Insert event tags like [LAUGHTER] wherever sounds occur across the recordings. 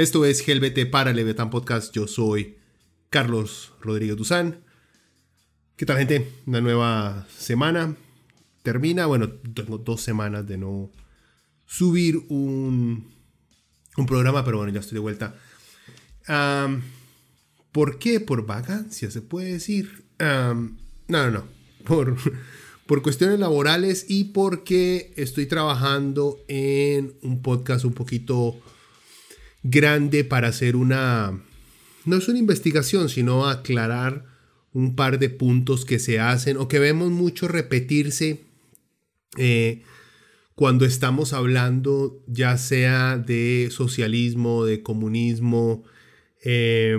Esto es GLBT para Leviatán Podcast. Yo soy Carlos Rodríguez Duzán. ¿Qué tal, gente? Una nueva semana termina. Bueno, tengo dos semanas de no subir un, un programa, pero bueno, ya estoy de vuelta. ¿Por qué? Por vagancia, se puede decir. no, no, no. [LAUGHS] Por, por cuestiones laborales y porque estoy trabajando en un podcast un poquito grande para hacer una, no es una investigación, sino aclarar un par de puntos que se hacen o que vemos mucho repetirse eh, cuando estamos hablando ya sea de socialismo, de comunismo eh,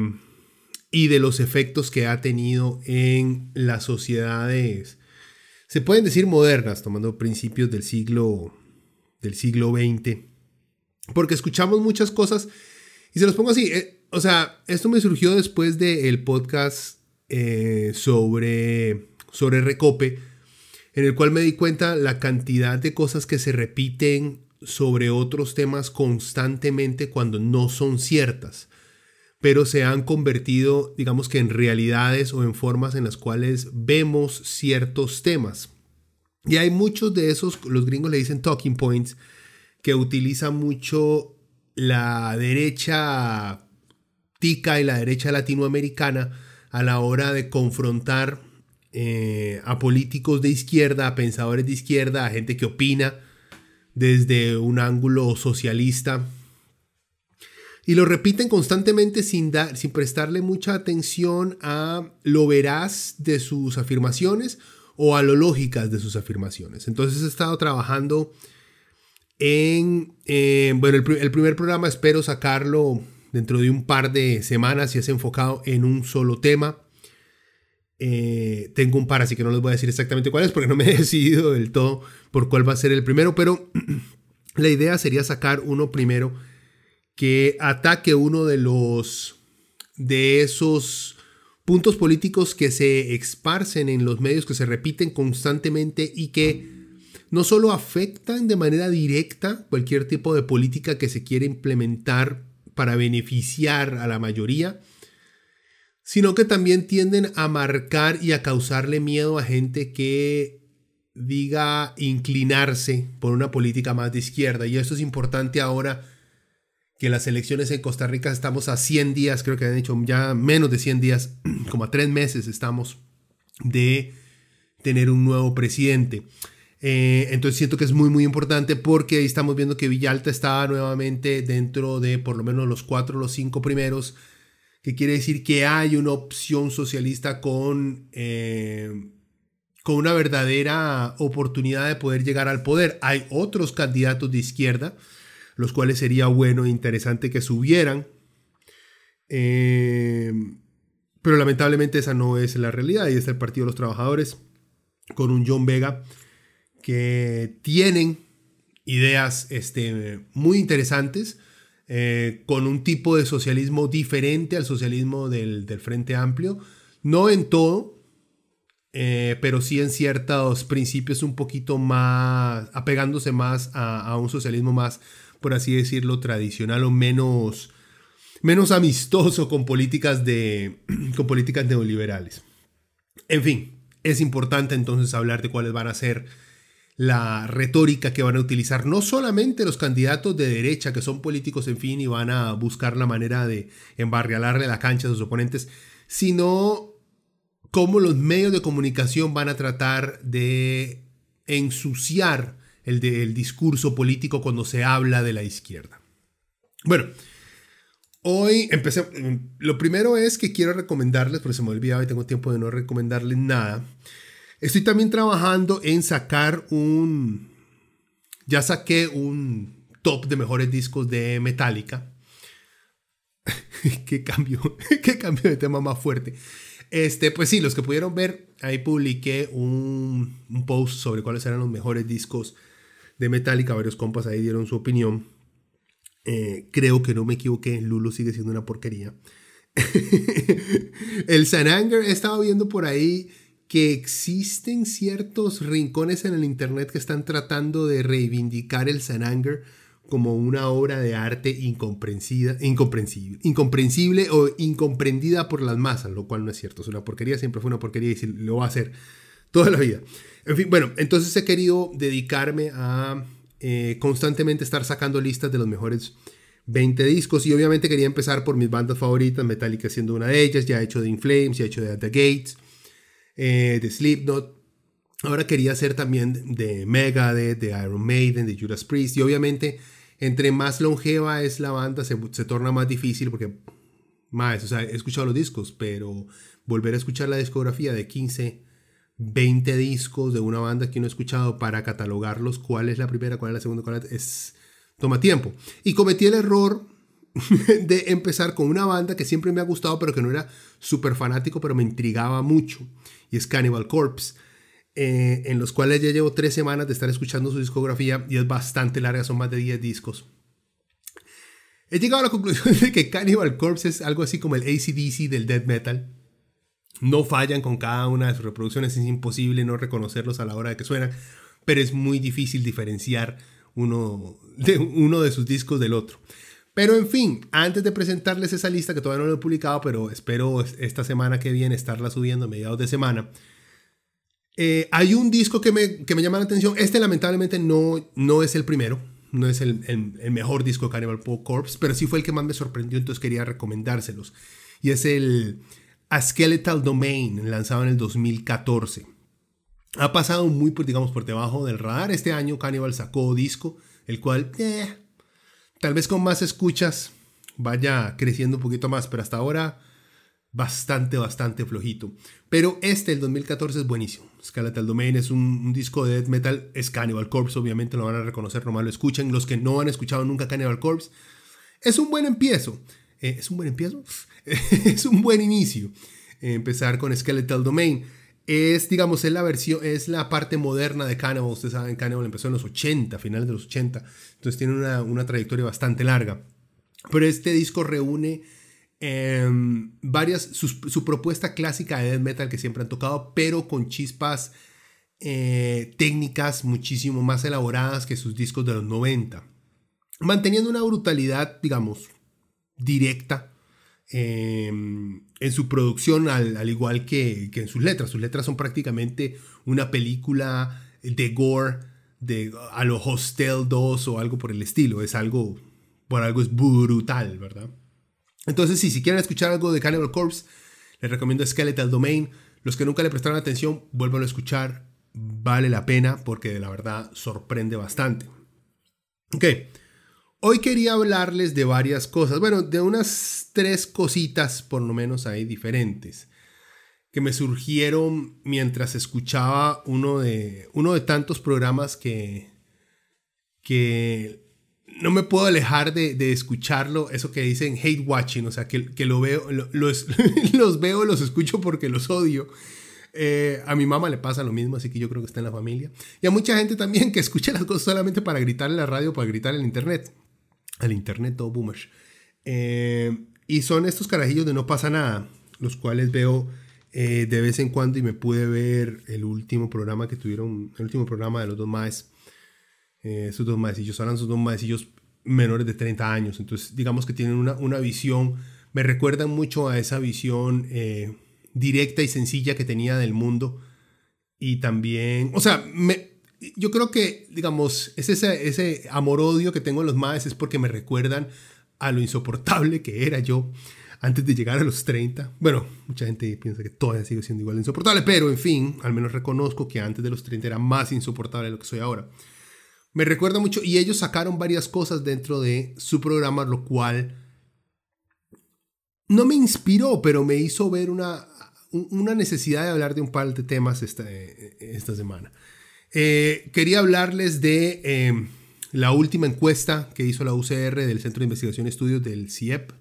y de los efectos que ha tenido en las sociedades, se pueden decir modernas, tomando principios del siglo, del siglo XX porque escuchamos muchas cosas y se los pongo así. Eh, o sea, esto me surgió después del podcast eh, sobre, sobre Recope, en el cual me di cuenta la cantidad de cosas que se repiten sobre otros temas constantemente cuando no son ciertas, pero se han convertido, digamos que en realidades o en formas en las cuales vemos ciertos temas. Y hay muchos de esos, los gringos le dicen talking points, que utiliza mucho la derecha tica y la derecha latinoamericana a la hora de confrontar eh, a políticos de izquierda, a pensadores de izquierda, a gente que opina desde un ángulo socialista. Y lo repiten constantemente sin, dar, sin prestarle mucha atención a lo veraz de sus afirmaciones o a lo lógicas de sus afirmaciones. Entonces he estado trabajando en, eh, bueno, el, primer programa espero sacarlo dentro de un par de semanas y es enfocado en un solo tema. Eh, tengo un par, así que no les voy a decir exactamente cuál es porque no me he [LAUGHS] decidido del todo por cuál va a ser el primero, pero [CLEARS THROAT] la idea sería sacar uno primero que ataque uno de los de esos puntos políticos que se esparcen en los medios, que se repiten constantemente y que no solo afectan de manera directa cualquier tipo de política que se quiere implementar para beneficiar a la mayoría, sino que también tienden a marcar y a causarle miedo a gente que diga inclinarse por una política más de izquierda. Y esto es importante ahora que las elecciones en Costa Rica estamos a 100 días, creo que han hecho ya menos de 100 días, [CLEARS THROAT] como a 3 meses estamos de tener un nuevo presidente. Eh, entonces siento que es muy muy importante porque ahí estamos viendo que Villalta está nuevamente dentro de por lo menos los cuatro o los cinco primeros, que quiere decir que hay una opción socialista con, eh, con una verdadera oportunidad de poder llegar al poder. Hay otros candidatos de izquierda, los cuales sería bueno e interesante que subieran. Eh, pero lamentablemente esa no es la realidad. Ahí está el Partido de los Trabajadores con un John Vega que tienen ideas este, muy interesantes, eh, con un tipo de socialismo diferente al socialismo del, Frente Amplio. No en todo, eh, pero sí en ciertos principios un poquito más, apegándose más a, un socialismo más, por así decirlo, tradicional o menos, menos amistoso con políticas, de, [CLEARS THROAT] con políticas neoliberales. En fin, es importante entonces hablar de cuáles van a ser la retórica que van a utilizar no solamente los candidatos de derecha, que son políticos, en fin, y van a buscar la manera de embarrialarle la cancha a sus oponentes, sino cómo los medios de comunicación van a tratar de ensuciar el del discurso político cuando se habla de la izquierda. Bueno, hoy empecé. Lo primero es que quiero recomendarles, porque se me olvidaba y tengo tiempo de no recomendarles nada. Estoy también trabajando en sacar un. Ya saqué un top de mejores discos de Metallica. [LAUGHS] qué cambio, [LAUGHS] qué cambio de tema más fuerte. Este, pues sí, los que pudieron ver, ahí publiqué un, un post sobre cuáles eran los mejores discos de Metallica. Varios compas ahí dieron su opinión. Eh, creo que no me equivoqué, Lulu sigue siendo una porquería. [LAUGHS] el San Anger, he estado viendo por ahí que existen ciertos rincones en el internet que están tratando de reivindicar el San Anger como una obra de arte incomprensida, incomprensible, incomprensible o incomprendida por las masas, lo cual no es cierto. Es una porquería, siempre fue una porquería y lo va a hacer toda la vida. En fin, bueno, entonces he querido dedicarme a eh, constantemente estar sacando listas de los mejores 20 discos y obviamente quería empezar por mis bandas favoritas, Metallica siendo una de ellas, ya he hecho de In Flames, ya he hecho de The Gates, eh, de Slipknot. Ahora quería hacer también de Megadeth, de Iron Maiden, de Judas Priest y obviamente entre más longeva es la banda, se, torna más difícil porque, más, o sea, he escuchado los discos, pero volver a escuchar la discografía de 15, 20 discos de una banda que no he escuchado para catalogarlos, cuál es la primera, cuál es la segunda, cuál es, toma tiempo. Y cometí el error [LAUGHS] de empezar con una banda que siempre me ha gustado, pero que no era súper fanático, pero me intrigaba mucho, y es Cannibal Corpse. Eh, en los cuales ya llevo tres semanas de estar escuchando su discografía y es bastante larga, son más de 10 discos. He llegado a la conclusión [LAUGHS] de que Cannibal Corpse es algo así como el ACDC del death metal. No fallan con cada una de sus reproducciones, es imposible no reconocerlos a la hora de que suenan, pero es muy difícil diferenciar uno de, uno de sus discos del otro. Pero en fin, antes de presentarles esa lista que todavía no lo he publicado, pero espero esta semana que viene estarla subiendo a mediados de semana, eh, hay un disco que me, que me, llama la atención. Este lamentablemente no, no es el primero. No es el, el, mejor disco de Cannibal Corpse, pero sí fue el que más me sorprendió, entonces quería recomendárselos. Y es el A Skeletal Domain, lanzado en el 2014. Ha pasado muy, digamos, por debajo del radar. Este año Cannibal sacó disco, el cual, eh, tal vez con más escuchas vaya creciendo un poquito más, pero hasta ahora bastante, bastante flojito. Pero este, el 2014, es buenísimo. Skeletal Domain es un, disco de death metal, es Cannibal Corpse, obviamente lo van a reconocer, nomás lo escuchen. Los que no han escuchado nunca Cannibal Corpse, es un buen empiezo. Eh, ¿Es un buen empiezo? [LAUGHS] es un buen inicio. empezar con Skeletal Domain. Es, digamos, es la versión, es la parte moderna de Cannibal. Ustedes saben, Cannibal empezó en los 80, finales de los 80. Entonces tiene una, una trayectoria bastante larga. Pero este disco reúne Em, varias, su, propuesta clásica de death metal que siempre han tocado, pero con chispas eh, técnicas muchísimo más elaboradas que sus discos de los 90. Manteniendo una brutalidad, digamos, directa em, en su producción, al, igual que, que, en sus letras. Sus letras son prácticamente una película de gore de, a lo Hostel 2 o algo por el estilo. Es algo, por algo es brutal, ¿verdad? Entonces, sí, si quieren escuchar algo de Cannibal Corpse, les recomiendo Skeletal Domain. Los que nunca le prestaron atención, vuelvan a escuchar. Vale la pena porque la verdad sorprende bastante. Ok, hoy quería hablarles de varias cosas. Bueno, de unas tres cositas por lo menos ahí diferentes que me surgieron mientras escuchaba uno de, uno de tantos programas que, que no me puedo alejar de, escucharlo, eso que dicen hate watching, o sea, que, lo veo, los, [LAUGHS] los veo, los escucho porque los odio. Eh, a mi mamá le pasa lo mismo, así que yo creo que está en la familia. Y a mucha gente también que escucha las cosas solamente para gritar en la radio, para gritar en internet. Al internet, todo boomers. Eh, y son estos carajillos de no pasa nada, los cuales veo eh, de vez en cuando y me pude ver el último programa que tuvieron, el último programa de los dos más eh, sus dos maecillos, eran sus dos maecillos menores de 30 años, entonces digamos que tienen una, una visión, me recuerdan mucho a esa visión eh, directa y sencilla que tenía del mundo. Y también, o sea, me, yo creo que, digamos, es ese, ese amor-odio que tengo en los maes es porque me recuerdan a lo insoportable que era yo antes de llegar a los 30. Bueno, mucha gente piensa que todavía sigo siendo igual de insoportable, pero en fin, al menos reconozco que antes de los 30 era más insoportable de lo que soy ahora. me recuerda mucho, y ellos sacaron varias cosas dentro de su programa, lo cual no me inspiró, pero me hizo ver una, una necesidad de hablar de un par de temas esta, esta semana. Eh, quería hablarles de em, la última encuesta que hizo la UCR del Centro de Investigación y Estudios del CIEP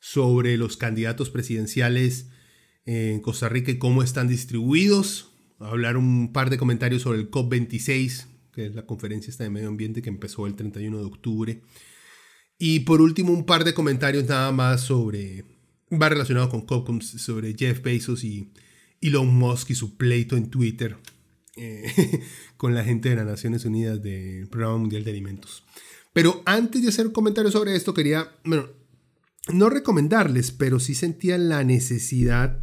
sobre los candidatos presidenciales en Costa Rica y cómo están distribuidos. Hablar un par de comentarios sobre el COP26, que es la conferencia esta de medio ambiente que empezó el 31 de octubre. Y por último, un par de comentarios nada más sobre, va relacionado con sobre Jeff Bezos y Elon Musk y su pleito en Twitter eh, [LAUGHS] con la gente de las Naciones Unidas del Programa Mundial de Alimentos. Pero antes de hacer un comentario sobre esto, quería, bueno, no recomendarles, pero sí sentía la necesidad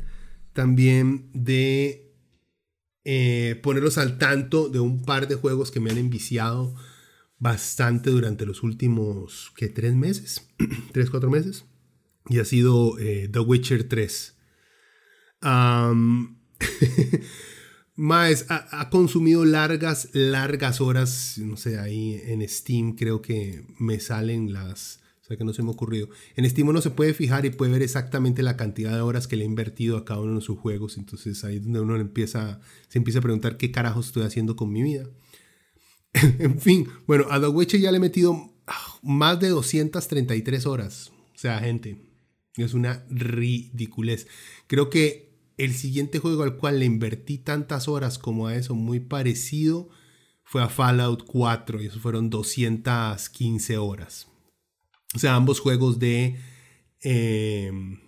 también de eh, ponerlos al tanto de un par de juegos que me han enviciado bastante durante los últimos, ¿qué? ¿Tres meses? [CLEARS THROAT] ¿Tres, cuatro meses? Y ha sido eh, The Witcher 3. [LAUGHS] Más, ha, consumido largas, largas horas, no sé, ahí en Steam creo que me salen las, o sea que no se me ha ocurrido. En Steam uno se puede fijar y puede ver exactamente la cantidad de horas que le he invertido a cada uno de sus juegos, entonces ahí es donde uno empieza, se empieza a preguntar qué carajos estoy haciendo con mi vida. [LAUGHS] en fin, bueno, a The Witcher ya le he metido ah, más de 233 horas, o sea, gente, es una ridiculez. Creo que el siguiente juego al cual le invertí tantas horas como a eso, muy parecido, fue a Fallout 4 y eso fueron 215 horas. O sea, ambos juegos de... Em,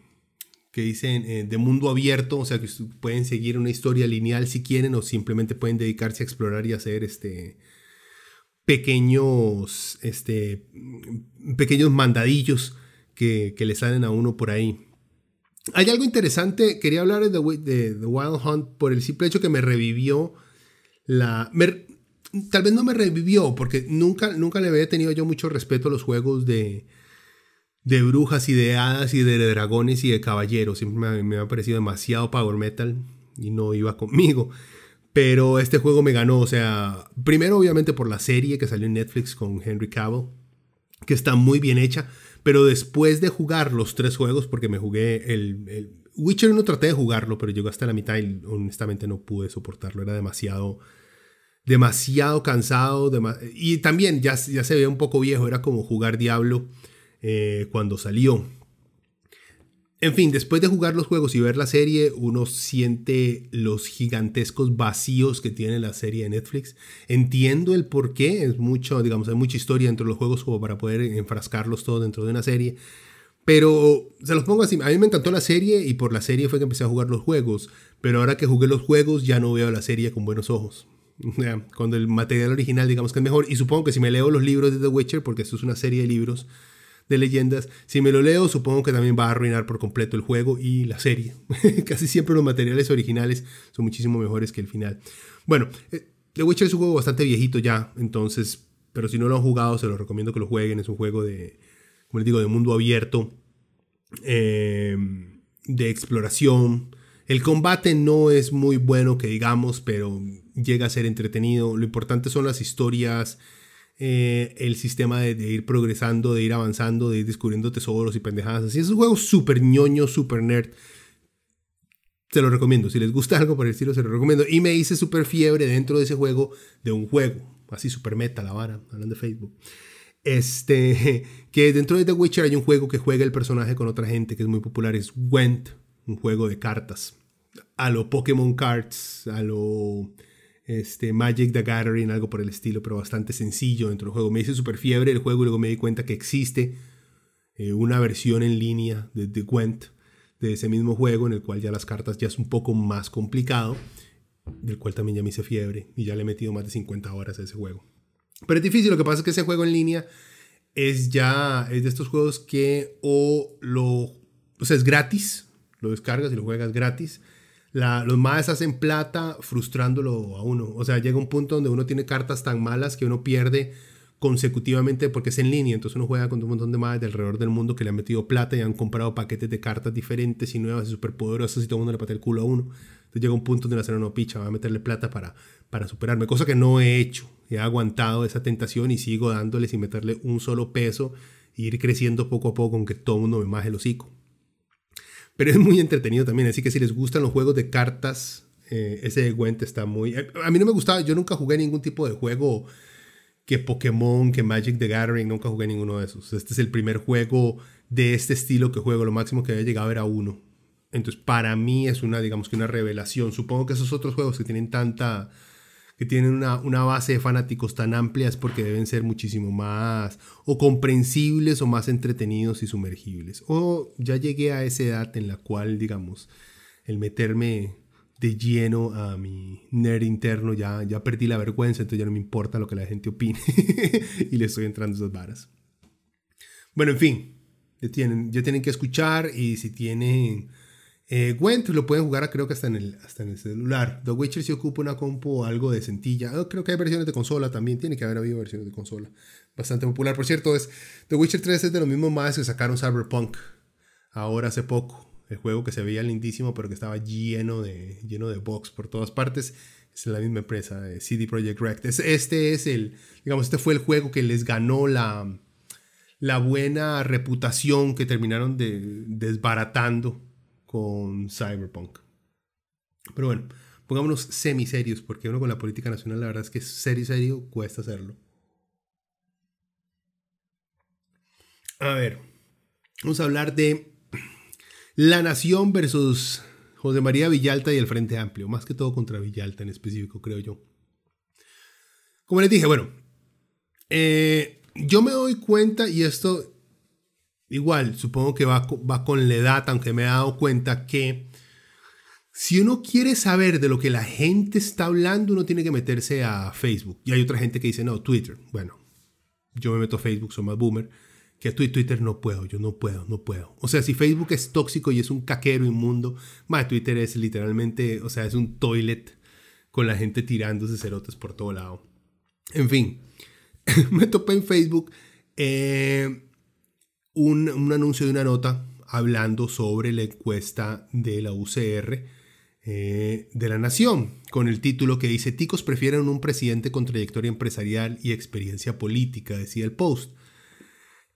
que dicen eh, de mundo abierto, o sea que pueden seguir una historia lineal si quieren o simplemente pueden dedicarse a explorar y hacer este pequeños este pequeños mandadillos que, que le salen a uno por ahí. Hay algo interesante, quería hablar de The, Wild Hunt por el simple hecho que me revivió la... tal vez no me revivió, porque nunca, nunca le había tenido yo mucho respeto a los juegos de, de brujas y de hadas y de dragones y de caballeros. Siempre me, ha parecido demasiado power metal y no iba conmigo. Pero este juego me ganó, o sea, primero obviamente por la serie que salió en Netflix con Henry Cavill, que está muy bien hecha. Pero después de jugar los tres juegos, porque me jugué el, Witcher 1 traté de jugarlo, pero llegó hasta la mitad y honestamente no pude soportarlo. Era demasiado, demasiado cansado. y también ya, ya se veía un poco viejo. Era como jugar Diablo eh, cuando salió. En fin, después de jugar los juegos y ver la serie, uno siente los gigantescos vacíos que tiene la serie de Netflix. Entiendo el por qué, es mucho, digamos, hay mucha historia entre los juegos como para poder enfrascarlos todos dentro de una serie. Pero se los pongo así, a mí me encantó la serie y por la serie fue que empecé a jugar los juegos. Pero ahora que jugué los juegos ya no veo la serie con buenos ojos. [LAUGHS] Cuando el material original digamos que es mejor. Y supongo que si me leo los libros de The Witcher, porque esto es una serie de libros, de leyendas. Si me lo leo, supongo que también va a arruinar por completo el juego y la serie. [LAUGHS] Casi siempre los materiales originales son muchísimo mejores que el final. Bueno, eh, The Witcher es un juego bastante viejito ya, entonces, pero si no lo han jugado, se los recomiendo que lo jueguen. Es un juego de, como les digo, de mundo abierto, eh, de exploración. El combate no es muy bueno, que digamos, pero llega a ser entretenido. Lo importante son las historias eh, el sistema de, ir progresando, de ir avanzando, de ir descubriendo tesoros y pendejadas así. Es un juego súper ñoño, súper nerd. Se lo recomiendo. Si les gusta [LAUGHS] algo por el estilo, se lo recomiendo. Y me hice súper fiebre dentro de ese juego, de un juego. Así súper meta, la vara, hablando de Facebook. Este, [LAUGHS] que dentro de The Witcher hay un juego que juega el personaje con otra gente que es muy popular. Es Gwent, un juego de cartas. A lo Pokémon Cards, a lo este, Magic the Gathering, algo por el estilo, pero bastante sencillo dentro del juego. Me hice súper fiebre el juego y luego me di cuenta que existe eh, una versión en línea de The Gwent de ese mismo juego, en el cual ya las cartas ya es un poco más complicado, del cual también ya me hice fiebre y ya le he metido más de 50 horas a ese juego. Pero es difícil, lo que pasa es que ese juego en línea es ya, es de estos juegos que o lo, o es gratis, lo descargas y lo juegas gratis, los más hacen plata frustrándolo a uno. O sea, llega un punto donde uno tiene cartas tan malas que uno pierde consecutivamente porque es en línea. Entonces uno juega con un montón de madres de alrededor del mundo que le han metido plata y han comprado paquetes de cartas diferentes y nuevas y súper poderosas y todo el mundo le patea el culo a uno. Entonces llega un punto donde la cena no picha, va a meterle plata para, para superarme, cosa que no he hecho. He aguantado esa tentación y sigo dándole sin meterle un solo peso e ir creciendo poco a poco, aunque todo el mundo me maje el hocico. Pero es muy entretenido también, así que si les gustan los juegos de cartas, eh, ese de Gwent está muy... A mí no me gustaba, yo nunca jugué ningún tipo de juego que Pokémon, que Magic the Gathering, nunca jugué ninguno de esos. Este es el primer juego de este estilo que juego, lo máximo que había llegado era uno. Entonces, para mí es una, digamos que una revelación. Supongo que esos otros juegos que tienen tanta, que tienen una, una, base de fanáticos tan amplia es porque deben ser muchísimo más o comprensibles o más entretenidos y sumergibles. O ya llegué a esa edad en la cual, digamos, el meterme de lleno a mi nerd interno, ya, ya perdí la vergüenza, entonces ya no me importa lo que la gente opine [LAUGHS] y le estoy entrando esas varas. Bueno, en fin, ya tienen, ya tienen que escuchar y si tienen eh, Gwent lo pueden jugar creo que hasta en, el, hasta en el celular. The Witcher si ocupa una compu algo de centilla. Oh, creo que hay versiones de consola también, tiene que haber habido versiones de consola. Bastante popular, por cierto, es The Witcher 3 es de los mismos más que sacaron Cyberpunk ahora hace poco el juego que se veía lindísimo, pero que estaba lleno de, lleno de bugs por todas partes. Es la misma empresa, CD Projekt Red. Este es el, digamos, este fue el juego que les ganó la, la buena reputación que terminaron de, desbaratando con Cyberpunk. Pero bueno, pongámonos semi-serios, porque uno con la política nacional, la verdad es que serio serio cuesta hacerlo. A ver, vamos a hablar de la Nación versus José María Villalta y el Frente Amplio, más que todo contra Villalta en específico, creo yo. Como les dije, bueno, eh, yo me doy cuenta, y esto igual, supongo que va, va con la edad, aunque me he dado cuenta que si uno quiere saber de lo que la gente está hablando, uno tiene que meterse a Facebook. Y hay otra gente que dice, no, Twitter. Bueno, yo me meto a Facebook, soy más boomer que Twitter no puedo, yo no puedo, no puedo. O sea, si Facebook es tóxico y es un caquero inmundo, más Twitter es literalmente, o sea, es un toilet con la gente tirándose cerotes por todo lado. En fin, [LAUGHS] me topé en Facebook eh, un, un, anuncio de una nota hablando sobre la encuesta de la UCR eh, de la Nación, con el título que dice, ticos prefieren un presidente con trayectoria empresarial y experiencia política, decía el post.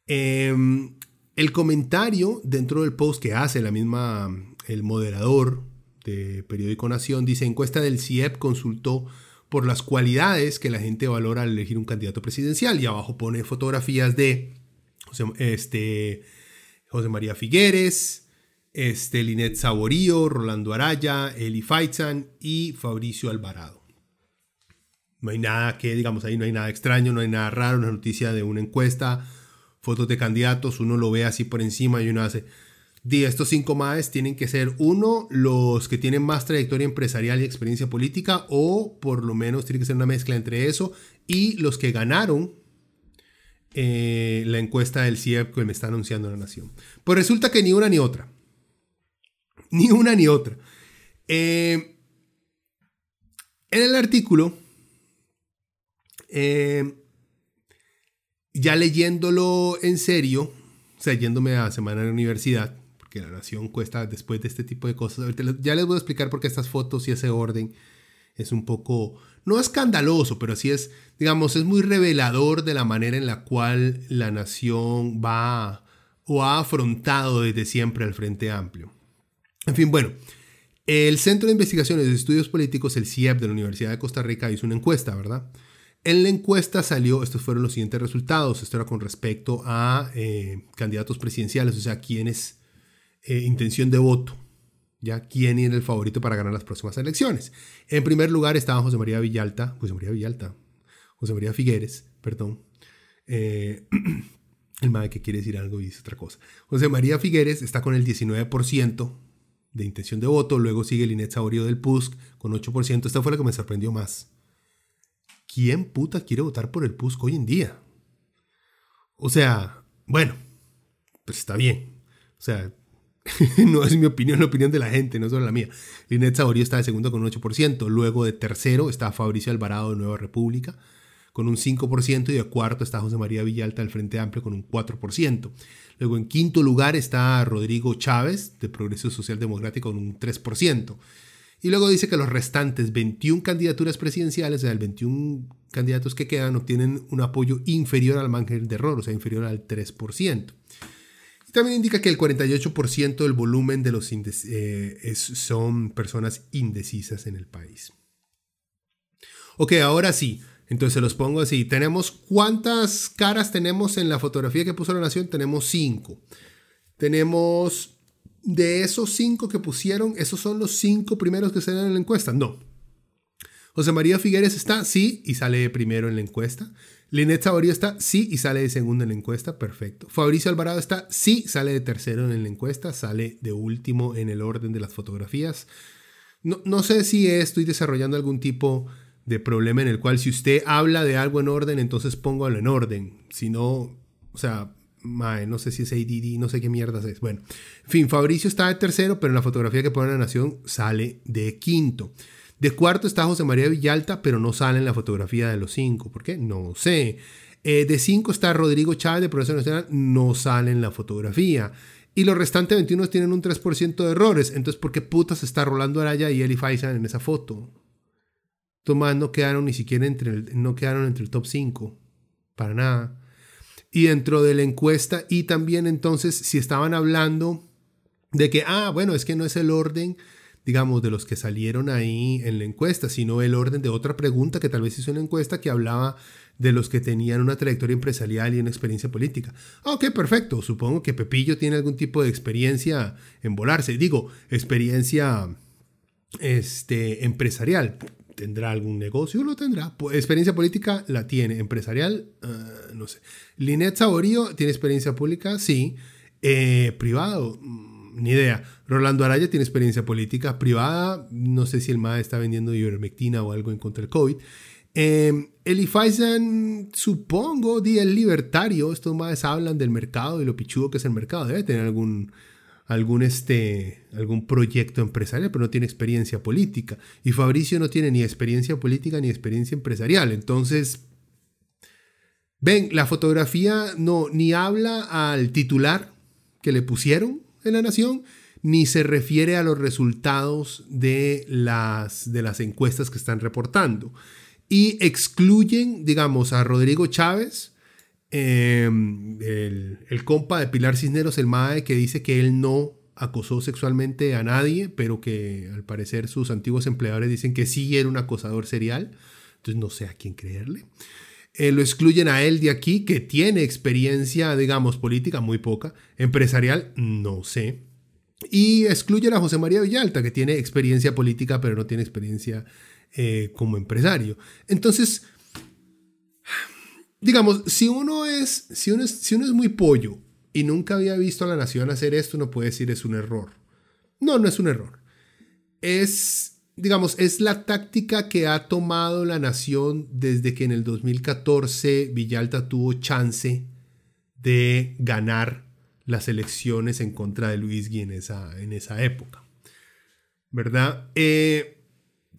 Em, el comentario dentro del post que hace la misma, el moderador de Periódico Nación, dice, encuesta del CIEP consultó por las cualidades que la gente valora al elegir un candidato presidencial. Y abajo pone fotografías de José, este, José María Figueres, este, Linet Saborío, Rolando Araya, Eli Faitzan y Fabricio Alvarado. No hay nada que, digamos, ahí no hay nada extraño, no hay nada raro, una noticia de una encuesta fotos de candidatos, uno lo ve así por encima y uno hace, di, estos cinco más tienen que ser uno, los que tienen más trayectoria empresarial y experiencia política, o por lo menos tiene que ser una mezcla entre eso y los que ganaron eh, la encuesta del CIEP que me está anunciando la Nación. Pues resulta que ni una ni otra. Ni una ni otra. Eh, en el artículo, eh, ya leyéndolo en serio, o sea, yéndome a semana de la universidad, porque la nación cuesta después de este tipo de cosas. Ya les voy a explicar por qué estas fotos y ese orden es un poco, no escandaloso, pero sí es, digamos, es muy revelador de la manera en la cual la nación va o ha afrontado desde siempre al Frente Amplio. En fin, bueno, el Centro de Investigaciones de Estudios Políticos, el CIEP de la Universidad de Costa Rica, hizo una encuesta, ¿verdad? En la encuesta salió, estos fueron los siguientes resultados. Esto era con respecto a eh, candidatos presidenciales, o sea, quién es eh, intención de voto, ya quién era el favorito para ganar las próximas elecciones. En primer lugar estaba José María Villalta, José María Villalta, José María Figueres, perdón. Eh, [CLEARS THROAT] el MAE que quiere decir algo y dice otra cosa. José María Figueres está con el 19% de intención de voto, luego sigue Linet Saborío del PUSC con 8%. Esta fue la que me sorprendió más. ¿quién puta quiere votar por el PUSC hoy en día? O sea, bueno, pues está bien. O sea, [LAUGHS] no es mi opinión, la opinión de la gente, no solo la mía. Linet Saborío está de segundo con un 8%, luego de tercero está Fabricio Alvarado de Nueva República con un 5% y de cuarto está José María Villalta del Frente Amplio con un 4%. Luego en quinto lugar está Rodrigo Chávez de Progreso Social Democrático con un 3%. Y luego dice que los restantes 21 candidaturas presidenciales, o sea, el 21 candidatos que quedan, obtienen un apoyo inferior al margen de error, o sea, inferior al 3%. También indica que el 48% del volumen de los eh, son personas indecisas en el país. Ok, ahora sí. Entonces los pongo así. Tenemos cuántas caras tenemos en la fotografía que puso la nación. Tenemos cinco. Tenemos de esos cinco que pusieron, esos son los cinco primeros que salen en la encuesta. No. José María Figueres está, sí, y sale primero en la encuesta. Linet Saborío está, sí, y sale de segundo en la encuesta. Perfecto. Fabricio Alvarado está, sí, sale de tercero en la encuesta. Sale de último en el orden de las fotografías. No, no sé si estoy desarrollando algún tipo de problema en el cual si usted habla de algo en orden, entonces póngalo en orden. Si no, o sea, no sé si es ADD, no sé qué mierdas es. Bueno, en fin, Fabricio está de tercero, pero en la fotografía que pone la Nación sale de quinto. De cuarto está José María Villalta, pero no sale en la fotografía de los cinco. ¿Por qué? No sé. Eh, de cinco está Rodrigo Chávez de Progreso Nacional, no sale en la fotografía. Y los restantes 21 tienen un 3% de errores. Entonces, ¿por qué putas está Rolando Araya y Eli Faisal en esa foto? Tomás no quedaron ni siquiera entre el, no quedaron entre el top 5. Para nada. Y dentro de la encuesta, y también entonces, si estaban hablando de que, ah, bueno, es que no es el orden, digamos, de los que salieron ahí en la encuesta, sino el orden de otra pregunta que tal vez hizo una encuesta que hablaba de los que tenían una trayectoria empresarial y una experiencia política. Ah, ok, perfecto. Supongo que Pepillo tiene algún tipo de experiencia en volarse. Digo, experiencia este, empresarial tendrá algún negocio, lo tendrá. Experiencia política la tiene. Empresarial, ah, no sé. Linet Saborío tiene experiencia pública, sí. Eh, privado, mm, ni idea. Rolando Araya tiene experiencia política privada. No sé si el MAE está vendiendo ivermectina o algo en contra del COVID. Eh, Eli supongo, di el libertario. Estos MAES hablan del mercado y lo pichudo que es el mercado. Debe tener algún algún, este, algún proyecto empresarial, pero no tiene experiencia política. Y Fabricio no tiene ni experiencia política ni experiencia empresarial. Entonces, ven, la fotografía no ni habla al titular que le pusieron en la nación, ni se refiere a los resultados de las, de las encuestas que están reportando. Y excluyen, digamos, a Rodrigo Chávez, Em, el, compa de Pilar Cisneros, el MAE, que dice que él no acosó sexualmente a nadie, pero que al parecer sus antiguos empleadores dicen que sí era un acosador serial. Entonces no sé a quién creerle. Eh, lo excluyen a él de aquí, que tiene experiencia, digamos, política muy poca, empresarial, no sé. Y excluyen a José María Villalta, que tiene experiencia política, pero no tiene experiencia eh, como empresario. Entonces, digamos, si uno es, si uno es, si uno es muy pollo y nunca había visto a la nación hacer esto, no puede decir es un error. No, no es un error. Es, digamos, es la táctica que ha tomado la nación desde que en el 2014 Villalta tuvo chance de ganar las elecciones en contra de Luis Gui en esa, en esa época. ¿Verdad? Eh,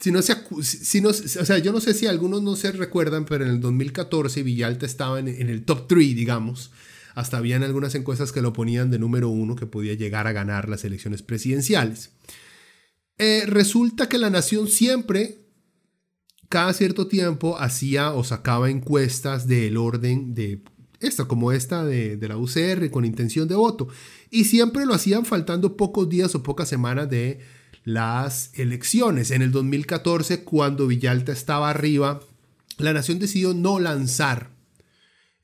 si no, se, si no, o sea, yo no sé si algunos no se recuerdan, pero en el 2014 Villalta estaba en, el top 3, digamos. Hasta habían algunas encuestas que lo ponían de número uno que podía llegar a ganar las elecciones presidenciales. Eh, resulta que la nación siempre, cada cierto tiempo, hacía o sacaba encuestas del orden de esta, como esta de, la UCR, con intención de voto. Y siempre lo hacían faltando pocos días o pocas semanas de las elecciones. En el 2014, cuando Villalta estaba arriba, la nación decidió no lanzar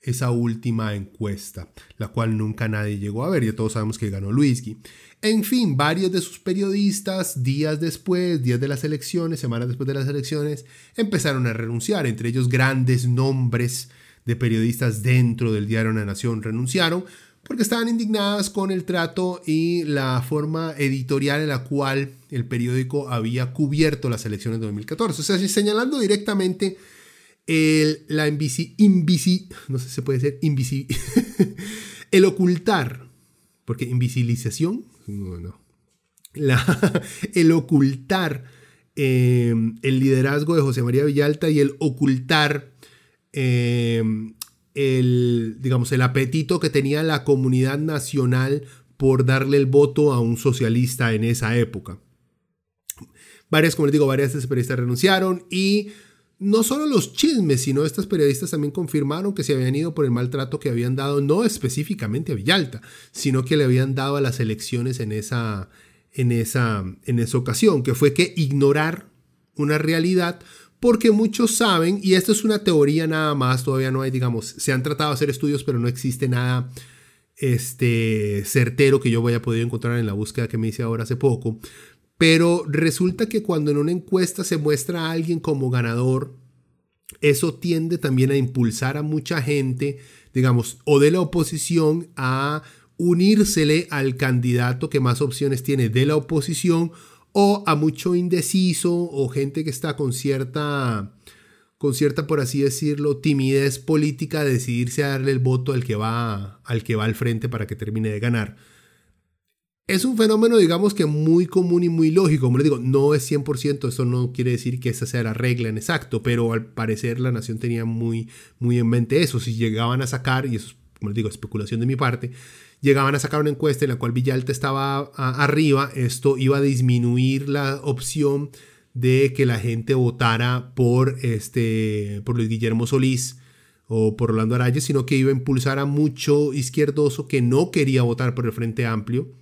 esa última encuesta, la cual nunca nadie llegó a ver, ya todos sabemos que ganó Luisgui. En fin, varios de sus periodistas, días después, días de las elecciones, semanas después de las elecciones, empezaron a renunciar, entre ellos grandes nombres de periodistas dentro del diario La Nación renunciaron, porque estaban indignadas con el trato y la forma editorial en la cual el periódico había cubierto las elecciones de 2014. O sea, señalando directamente el, la invisi, no sé si se puede decir, invisi, [LAUGHS] el ocultar, porque invisibilización, no, no, la, [LAUGHS] el ocultar eh, el liderazgo de José María Villalta y el ocultar eh, el, digamos, el apetito que tenía la comunidad nacional por darle el voto a un socialista en esa época. varias, como les digo, varias de renunciaron y no solo los chismes, sino estas periodistas también confirmaron que se habían ido por el maltrato que habían dado, no específicamente a Villalta, sino que le habían dado a las elecciones en esa, en esa, en esa ocasión, que fue que ignorar una realidad, porque muchos saben, y esto es una teoría nada más, todavía no hay, digamos, se han tratado de hacer estudios, pero no existe nada este, certero que yo haya podido encontrar en la búsqueda que me hice ahora hace poco, pero resulta que cuando en una encuesta se muestra a alguien como ganador, eso tiende también a impulsar a mucha gente, digamos, o de la oposición a unírsele al candidato que más opciones tiene de la oposición o a mucho indeciso o gente que está con cierta con cierta por así decirlo timidez política de decidirse a darle el voto al que va al que va al frente para que termine de ganar. Es un fenómeno, digamos que muy común y muy lógico. Como les digo, no es 100%, eso no quiere decir que esa sea la regla en exacto, pero al parecer la nación tenía muy, muy en mente eso. Si llegaban a sacar, y eso es, como les digo, especulación de mi parte, llegaban a sacar una encuesta en la cual Villalta estaba arriba, esto iba a disminuir la opción de que la gente votara por, este, por Luis Guillermo Solís o por Rolando Araya, sino que iba a impulsar a mucho izquierdoso que no quería votar por el Frente Amplio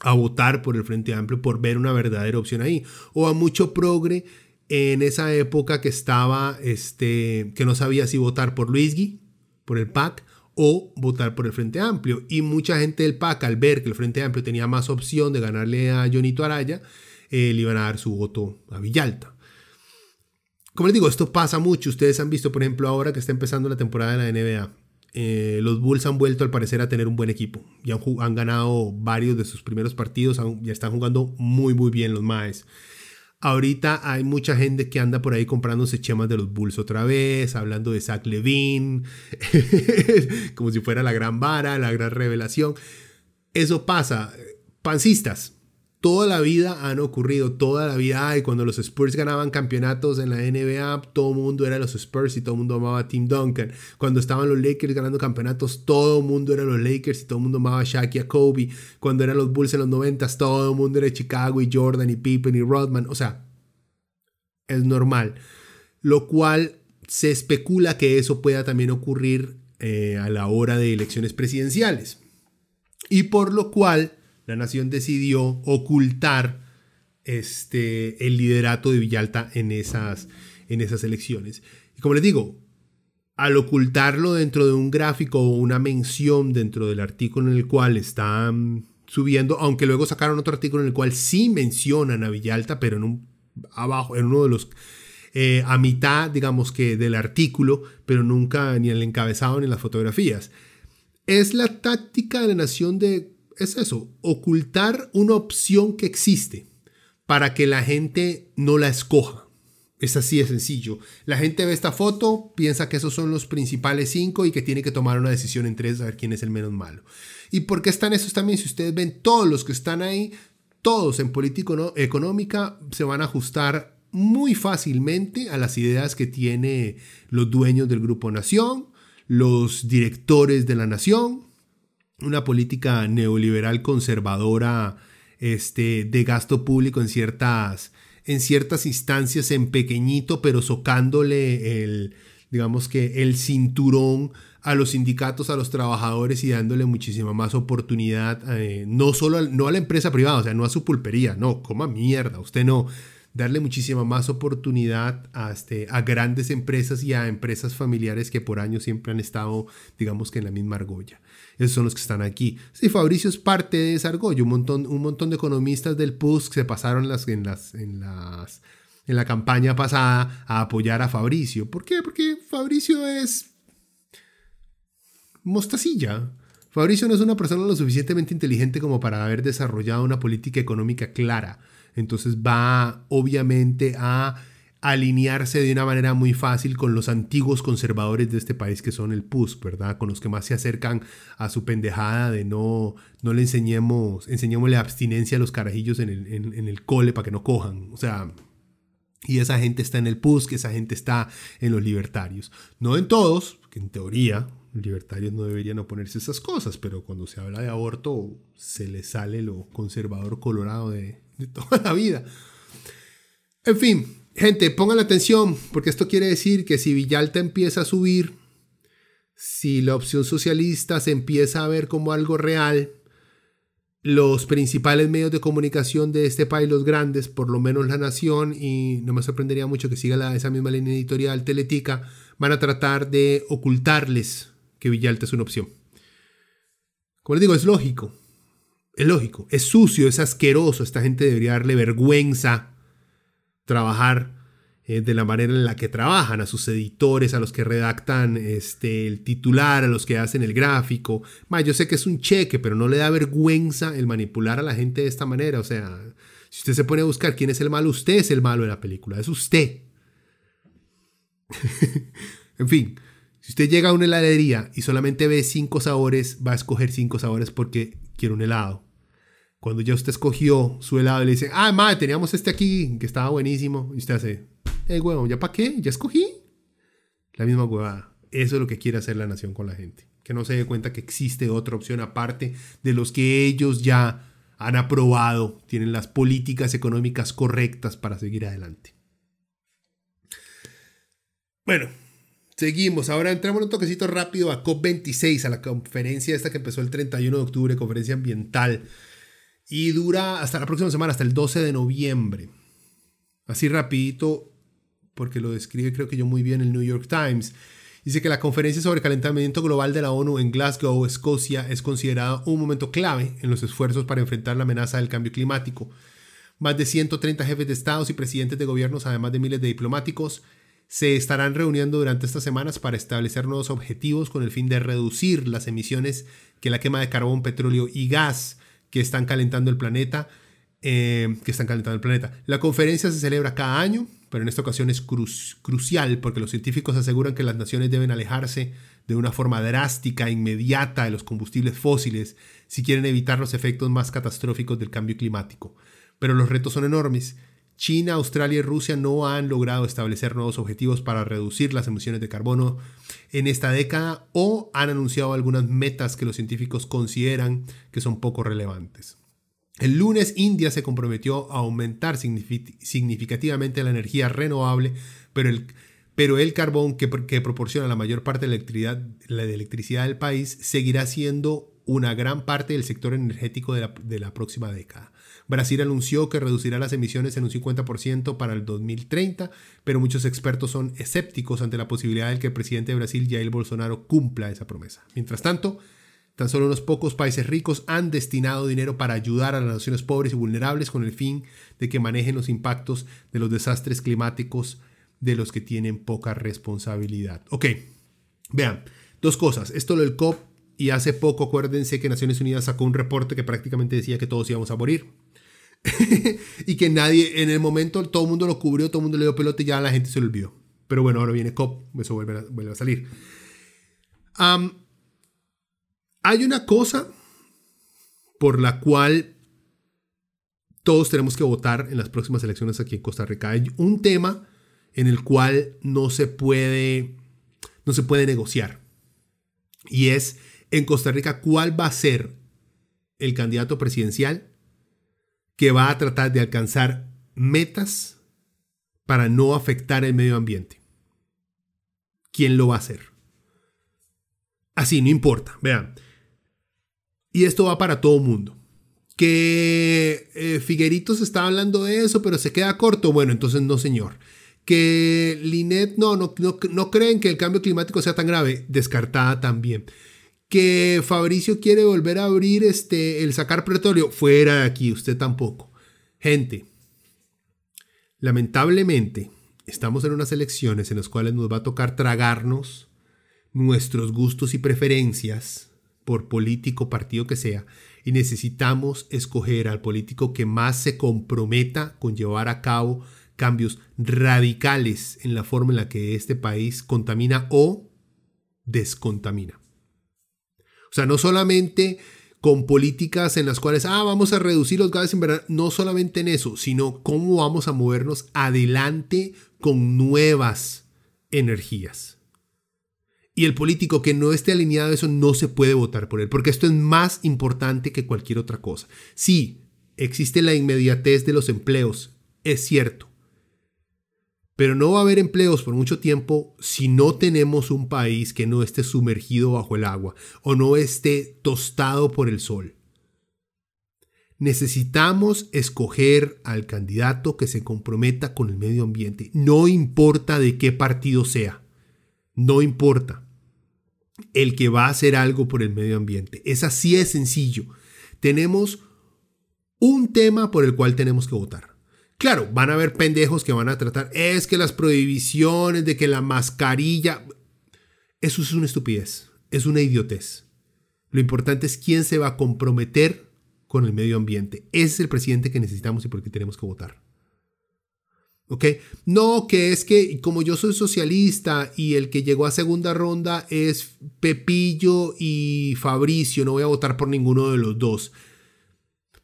a votar por el Frente Amplio por ver una verdadera opción ahí. O a mucho progre en esa época que estaba, este, que no sabía si votar por Luisgui, por el PAC, o votar por el Frente Amplio. Y mucha gente del PAC, al ver que el Frente Amplio tenía más opción de ganarle a Jonito Araya, eh, le iban a dar su voto a Villalta. Como les digo, esto pasa mucho. Ustedes han visto, por ejemplo, ahora que está empezando la temporada de la NBA eh, los Bulls han vuelto al parecer a tener un buen equipo. Ya han, ganado varios de sus primeros partidos, ya están jugando muy muy bien los Maes. Ahorita hay mucha gente que anda por ahí comprándose chemas de los Bulls otra vez, hablando de Zach Levine, [LAUGHS] como si fuera la gran vara, la gran revelación. Eso pasa. Pancistas, toda la vida han ocurrido, toda la vida. Y cuando los Spurs ganaban campeonatos en la NBA, todo el mundo era los Spurs y todo el mundo amaba a Tim Duncan. Cuando estaban los Lakers ganando campeonatos, todo el mundo era los Lakers y todo el mundo amaba a Shaq y a Kobe. Cuando eran los Bulls en los 90, todo el mundo era Chicago y Jordan y Pippen y Rodman. O sea, es normal. Lo cual se especula que eso pueda también ocurrir eh, a la hora de elecciones presidenciales. Y por lo cual la nación decidió ocultar este, el liderato de Villalta en esas, en esas elecciones. Y como les digo, al ocultarlo dentro de un gráfico o una mención dentro del artículo en el cual están subiendo, aunque luego sacaron otro artículo en el cual sí mencionan a Villalta, pero en un abajo, en uno de los eh, a mitad, digamos que del artículo, pero nunca ni en el encabezado ni en las fotografías. Es la táctica de la nación de es eso, ocultar una opción que existe para que la gente no la escoja. Es así de sencillo. La gente ve esta foto, piensa que esos son los principales cinco y que tiene que tomar una decisión entre ellos a ver quién es el menos malo. ¿Y por qué están esos también? Si ustedes ven todos los que están ahí, todos en política económica se van a ajustar muy fácilmente a las ideas que tiene los dueños del Grupo Nación, los directores de la Nación, una política neoliberal conservadora este, de gasto público en ciertas, en ciertas instancias en pequeñito, pero socándole el, digamos que el cinturón a los sindicatos, a los trabajadores y dándole muchísima más oportunidad, eh, no solo a, no a la empresa privada, o sea, no a su pulpería, no, coma mierda, usted no, darle muchísima más oportunidad este, a grandes empresas y a empresas familiares que por años siempre han estado, digamos que en la misma argolla. Esos son los que están aquí. Sí, Fabricio es parte de esa argolla. Un montón, un montón de economistas del PUSC se pasaron las, en, las, en, en la campaña pasada a apoyar a Fabricio. ¿Por qué? Porque Fabricio es mostacilla. Fabricio no es una persona lo suficientemente inteligente como para haber desarrollado una política económica clara. Entonces va obviamente a alinearse de una manera muy fácil con los antiguos conservadores de este país que son el PUS, ¿verdad? Con los que más se acercan a su pendejada de no, no le enseñemos, enseñémosle abstinencia a los carajillos en el, en, el cole para que no cojan. O sea, y esa gente está en el PUS, que esa gente está en los libertarios. No en todos, que en teoría libertarios no deberían oponerse a esas cosas, pero cuando se habla de aborto se le sale lo conservador colorado de, de toda la vida. En fin, gente, pongan atención, porque esto quiere decir que si Villalta empieza a subir, si la opción socialista se empieza a ver como algo real, los principales medios de comunicación de este país, los grandes, por lo menos La Nación, y no me sorprendería mucho que siga la, esa misma línea editorial Teletica, van a tratar de ocultarles que Villalta es una opción. Como les digo, es lógico. Es lógico. Es sucio, es asqueroso. Esta gente debería darle vergüenza trabajar eh, de la manera en la que trabajan, a sus editores, a los que redactan este, el titular, a los que hacen el gráfico. yo sé que es un cheque, pero no le da vergüenza el manipular a la gente de esta manera. O sea, si usted se pone a buscar quién es el malo, usted es el malo de la película, es usted. [LAUGHS] en fin, si usted llega a una heladería y solamente ve cinco sabores, va a escoger cinco sabores porque quiere un helado. Cuando ya usted escogió su helado y le dice, ah, madre, teníamos este aquí que estaba buenísimo, y usted hace, eh, huevo, ¿ya para qué? ¿Ya escogí? La misma huevada. Eso es lo que quiere hacer la nación con la gente. Que no se dé cuenta que existe otra opción aparte de los que ellos ya han aprobado, tienen las políticas económicas correctas para seguir adelante. Bueno, seguimos. Ahora entramos un toquecito rápido a COP26, a la conferencia esta que empezó el 31 de octubre, conferencia ambiental. Y dura hasta la próxima semana, hasta el 12 de noviembre. Así rapidito, porque lo describe creo que yo muy bien el New York Times. Dice que la conferencia sobre calentamiento global de la ONU en Glasgow, Escocia, es considerada un momento clave en los esfuerzos para enfrentar la amenaza del cambio climático. Más de 130 jefes de estados y presidentes de gobiernos, además de miles de diplomáticos, se estarán reuniendo durante estas semanas para establecer nuevos objetivos con el fin de reducir las emisiones que la quema de carbón, petróleo y gas que están calentando el planeta, eh, que están calentando el planeta. La conferencia se celebra cada año pero en esta ocasión es crucial porque los científicos aseguran que las naciones deben alejarse de una forma drástica, inmediata de los combustibles fósiles si quieren evitar los efectos más catastróficos del cambio climático. Pero los retos son enormes. China, Australia y Rusia no han logrado establecer nuevos objetivos para reducir las emisiones de carbono en esta década o han anunciado algunas metas que los científicos consideran que son poco relevantes. El lunes India se comprometió a aumentar significativamente la energía renovable, pero el, pero el carbón que, proporciona la mayor parte de la electricidad, electricidad del país seguirá siendo una gran parte del sector energético de la próxima década. Brasil anunció que reducirá las emisiones en un 50% para el 2030, pero muchos expertos son escépticos ante la posibilidad de que el presidente de Brasil, Jair Bolsonaro, cumpla esa promesa. Mientras tanto, Tan solo unos pocos países ricos han destinado dinero para ayudar a las naciones pobres y vulnerables con el fin de que manejen los impactos de los desastres climáticos de los que tienen poca responsabilidad. Ok, vean, dos cosas. Esto lo del COP y hace poco acuérdense que Naciones Unidas sacó un reporte que prácticamente decía que todos íbamos a morir. [LAUGHS] y que nadie, en el momento todo el mundo lo cubrió, todo el mundo le dio pelote y ya la gente se lo olvidó. Pero bueno, ahora viene COP, eso vuelve a, vuelve a salir. Hay una cosa por la cual todos tenemos que votar en las próximas elecciones aquí en Costa Rica. Hay un tema en el cual no se puede, no se puede negociar. Y es en Costa Rica cuál va a ser el candidato presidencial que va a tratar de alcanzar metas para no afectar el medio ambiente. ¿Quién lo va a hacer? Así, no importa. Vean, y esto va para todo mundo. Que eh, Figueritos está hablando de eso, pero se queda corto. Bueno, entonces no, señor. Que Linet no, no, no, creen que el cambio climático sea tan grave. Descartada también. Que Fabricio quiere volver a abrir este, el sacar petróleo. Fuera de aquí, usted tampoco. Gente, lamentablemente estamos en unas elecciones en las cuales nos va a tocar tragarnos nuestros gustos y preferencias por político, partido que sea, y necesitamos escoger al político que más se comprometa con llevar a cabo cambios radicales en la forma en la que este país contamina o descontamina. O sea, no solamente con políticas en las cuales, ah, vamos a reducir los gases invernadero, no solamente en eso, sino cómo vamos a movernos adelante con nuevas energías. Y el político que no esté alineado a eso no se puede votar por él, porque esto es más importante que cualquier otra cosa. Sí, existe la inmediatez de los empleos, es cierto, Pero no va a haber empleos por mucho tiempo si no tenemos un país que no esté sumergido bajo el agua o no esté tostado por el sol. Necesitamos escoger al candidato que se comprometa con el medio ambiente, no importa de qué partido sea, no importa. El que va a hacer algo por el medio ambiente. Es así de sencillo. Tenemos un tema por el cual tenemos que votar. Claro, van a haber pendejos que van a tratar, es que las prohibiciones de que la mascarilla, eso es una estupidez, es una idiotez. Lo importante es quién se va a comprometer con el medio ambiente. Ese es el presidente que necesitamos y por qué tenemos que votar. ¿Ok? No, que es que como yo soy socialista y el que llegó a segunda ronda es Pepillo y Fabricio, no voy a votar por ninguno de los dos.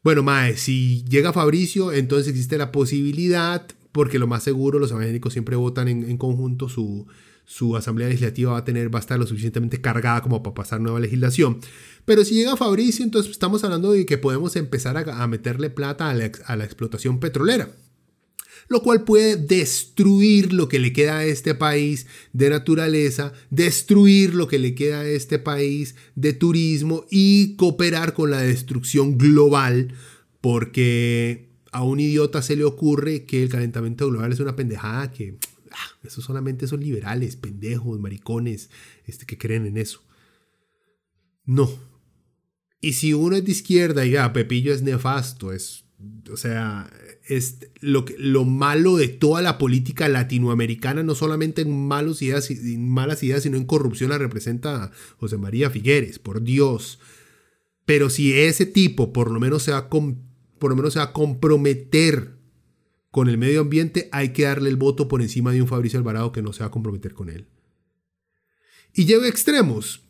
Bueno, Mae, si llega Fabricio, entonces existe la posibilidad, porque lo más seguro, los evangélicos siempre votan en, conjunto, su, su asamblea legislativa va a tener, va a estar lo suficientemente cargada como para pasar nueva legislación. Pero si llega Fabricio, entonces estamos hablando de que podemos empezar a, meterle plata a la, explotación petrolera lo cual puede destruir lo que le queda a este país de naturaleza, destruir lo que le queda a este país de turismo y cooperar con la destrucción global, porque a un idiota se le ocurre que el calentamiento global es una pendejada que ah, eso solamente son liberales, pendejos, maricones, este, que creen en eso. No, y si uno es de izquierda ya, Pepillo es nefasto, es, o sea, es lo, lo malo de toda la política latinoamericana, no solamente en ideas, malas ideas, sino en corrupción la representa José María Figueres, por Dios. Pero si ese tipo por lo menos se va por lo menos se va a comprometer con el medio ambiente, hay que darle el voto por encima de un Fabricio Alvarado que no se va a comprometer con él. Y lleva extremos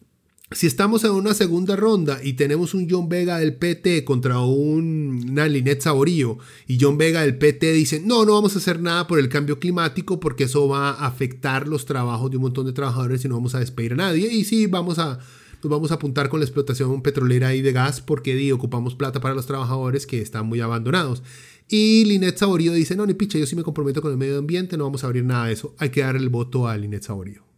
si estamos en una segunda ronda y tenemos un John Vega del PT contra un, una Linet Saborío y John Vega del PT dice, no, no vamos a hacer nada por el cambio climático porque eso va a afectar los trabajos de un montón de trabajadores y no vamos a despedir a nadie. Y sí, vamos a, nos vamos a apuntar con la explotación petrolera y de gas porque ocupamos plata para los trabajadores que están muy abandonados. Y Linet Saborío dice, no, ni picha, yo sí me comprometo con el medio ambiente, no vamos a abrir nada de eso. Hay que dar el voto a Linet Saborío.